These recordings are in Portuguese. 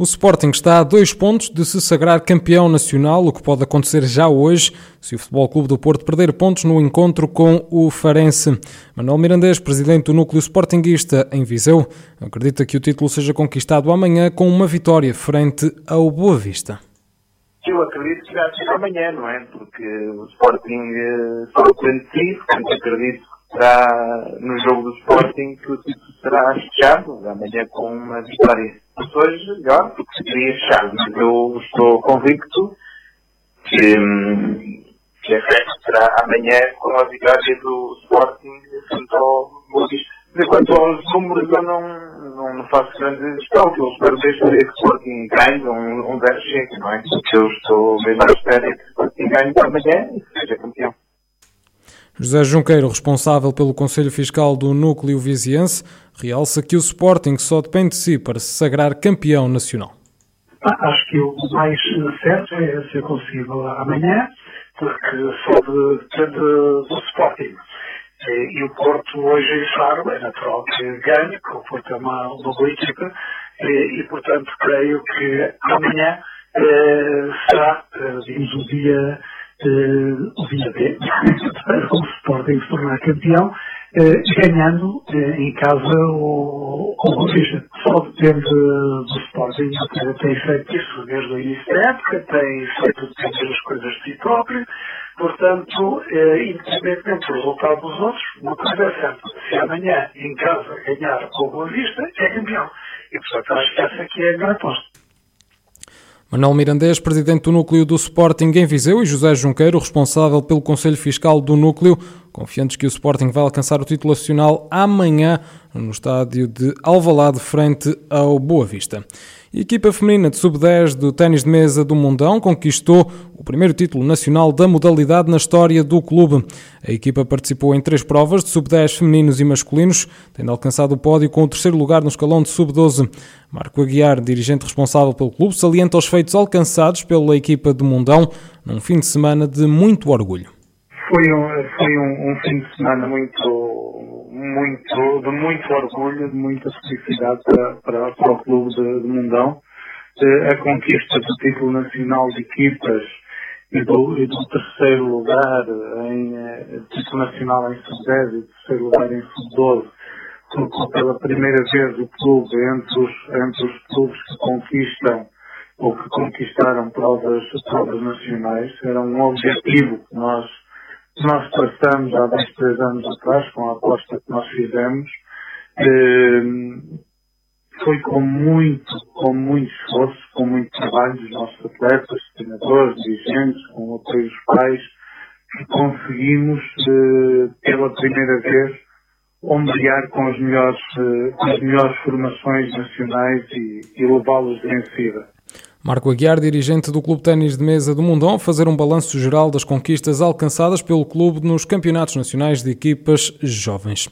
O Sporting está a dois pontos de se sagrar campeão nacional, o que pode acontecer já hoje, se o Futebol Clube do Porto perder pontos no encontro com o Farense. Manuel Mirandês, presidente do núcleo Sportingista em Viseu, acredita que o título seja conquistado amanhã com uma vitória frente ao Boa Vista. Eu acredito que já seja amanhã, não é? Porque o Sporting uh, só si, portanto acredito que será no jogo do Sporting que o título será fechado, amanhã com uma vitória hoje melhor, porque seria fechado, mas eu estou convicto que, que a festa será amanhã com a vitória do Sporting frente ao Boa Mas quanto aos números, eu não, não, não faço grande gestão, que eu espero desde que o Sporting ganhe um, um 10 cheque, não é? Porque eu estou mesmo à espera que o Sporting ganhe amanhã. José Junqueiro, responsável pelo Conselho Fiscal do Núcleo Viziense, realça que o Sporting só depende de si para se sagrar campeão nacional. Ah, acho que o mais certo é ser conseguido amanhã, porque só depende do Sporting. E o Porto hoje, claro, é natural que ganhe, porque o Porto é uma, uma boa equipa, e, e portanto creio que amanhã eh, será, eh, digamos, dia uh, dia B, para o Sporting se tornar campeão, uh, ganhando uh, em casa o, o Só depende do Sporting, tem feito isso desde o início da época, tem feito as coisas de si próprio, portanto, independentemente do resultado dos outros, uma coisa é certa, se amanhã em casa ganhar o Boa Vista, é campeão. E portanto acho que essa aqui é a grande aposta. Manuel Mirandês, presidente do núcleo do Sporting em Viseu, e José Junqueiro, responsável pelo Conselho Fiscal do núcleo, confiantes que o Sporting vai alcançar o título nacional amanhã no estádio de Alvalade, frente ao Boa Vista. A equipa feminina de sub-10 do ténis de mesa do Mundão conquistou o primeiro título nacional da modalidade na história do clube. A equipa participou em três provas de sub-10 femininos e masculinos, tendo alcançado o pódio com o terceiro lugar no escalão de sub-12. Marco Aguiar, dirigente responsável pelo clube, salienta os feitos alcançados pela equipa do Mundão num fim de semana de muito orgulho. Foi um, foi um, um fim de semana muito muito, de muito orgulho, de muita felicidade para, para, para o clube de, de Mundão. A conquista do título nacional de equipas e do, e do terceiro lugar em eh, título nacional em sub-10 e terceiro lugar em sub-12 colocou pela primeira vez o clube entre os, entre os clubes que conquistam ou que conquistaram provas, provas nacionais. Era um objetivo que nós nós traçamos há dois, três anos atrás, com a aposta que nós fizemos, ehm, foi com muito, com muito esforço, com muito trabalho dos nossos atletas, treinadores, dirigentes, com o apoio dos pais, que conseguimos, eh, pela primeira vez, ombrear com as melhores, eh, as melhores formações nacionais e, e levá-los de vencida. Marco Aguiar, dirigente do Clube Ténis de Mesa do Mundão, fazer um balanço geral das conquistas alcançadas pelo clube nos campeonatos nacionais de equipas jovens.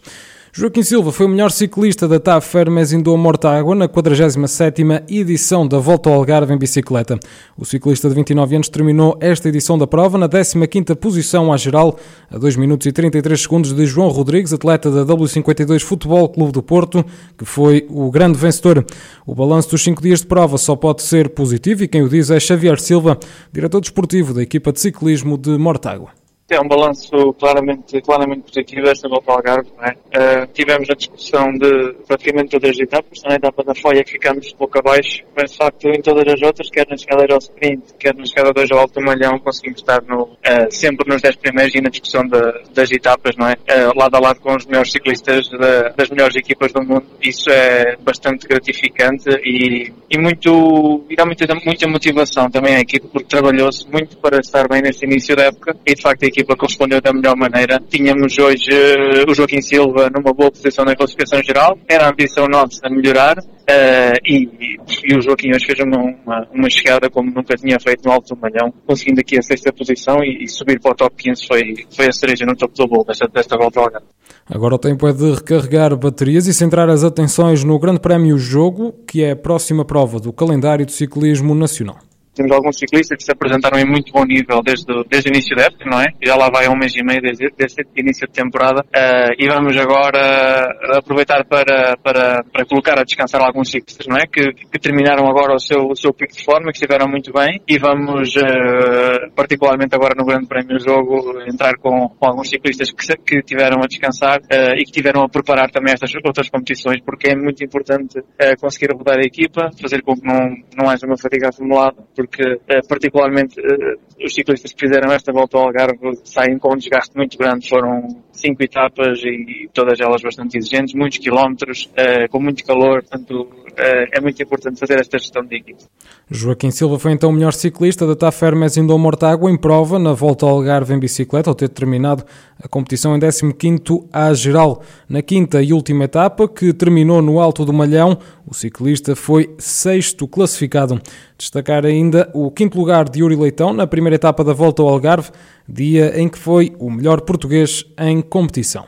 Joaquim Silva foi o melhor ciclista da TAF Fermes Indo Mortágua na 47ª edição da Volta ao Algarve em bicicleta. O ciclista de 29 anos terminou esta edição da prova na 15ª posição à geral, a 2 minutos e 33 segundos de João Rodrigues, atleta da W52 Futebol Clube do Porto, que foi o grande vencedor. O balanço dos 5 dias de prova só pode ser positivo e quem o diz é Xavier Silva, diretor desportivo da equipa de ciclismo de Mortágua é um balanço claramente, claramente positivo desta volta ao Algarve. É? Uh, tivemos a discussão de praticamente todas as etapas, na etapa da Foia que ficamos pouco abaixo, mas de facto em todas as outras, quer na chegada ao sprint, quer na chegada 2 ao Alto Malhão, conseguimos estar no, uh, sempre nos 10 primeiros e na discussão de, das etapas, não é? Uh, lado a lado com os melhores ciclistas de, das melhores equipas do mundo. Isso é bastante gratificante e, e muito, e dá muita, muita motivação também à equipe, porque trabalhou-se muito para estar bem neste início da época e de facto a equipe equipa correspondeu da melhor maneira. Tínhamos hoje uh, o Joaquim Silva numa boa posição na classificação geral, era a ambição nossa a melhorar. Uh, e, e, o Joaquim hoje fez uma, uma, uma, chegada como nunca tinha feito no Alto do Malhão, conseguindo aqui a sexta posição e, e, subir para o top 15 foi, foi a cereja no topo do bolo desta, desta volta ao Agora o tempo é de recarregar baterias e centrar as atenções no Grande Prémio Jogo, que é a próxima prova do calendário do ciclismo nacional temos alguns ciclistas que se apresentaram em muito bom nível desde, desde o início da época, não é? Já lá vai um mês e meio desde, desde início de temporada uh, e vamos agora aproveitar para, para, para colocar a descansar alguns ciclistas, não é? Que, que terminaram agora o seu, o seu pico de forma, que estiveram muito bem e vamos, uh, particularmente agora no Grande Prémio Jogo, entrar com, com alguns ciclistas que, que tiveram a descansar uh, e que tiveram a preparar também estas outras competições, porque é muito importante conseguir rodar a equipa, fazer com que não, não haja uma fadiga acumulada, porque eh, particularmente eh, os ciclistas que fizeram esta volta ao Algarve saem com um desgaste muito grande. Foram cinco etapas e todas elas bastante exigentes, muitos quilómetros, eh, com muito calor, portanto é muito importante fazer esta gestão de equipe. Joaquim Silva foi então o melhor ciclista da TAF Hermes Indom Mortágua em prova na volta ao Algarve em bicicleta, ao ter terminado a competição em 15º à geral. Na quinta e última etapa, que terminou no Alto do Malhão, o ciclista foi sexto classificado. Destacar ainda o quinto lugar de Yuri Leitão na primeira etapa da volta ao Algarve, dia em que foi o melhor português em competição.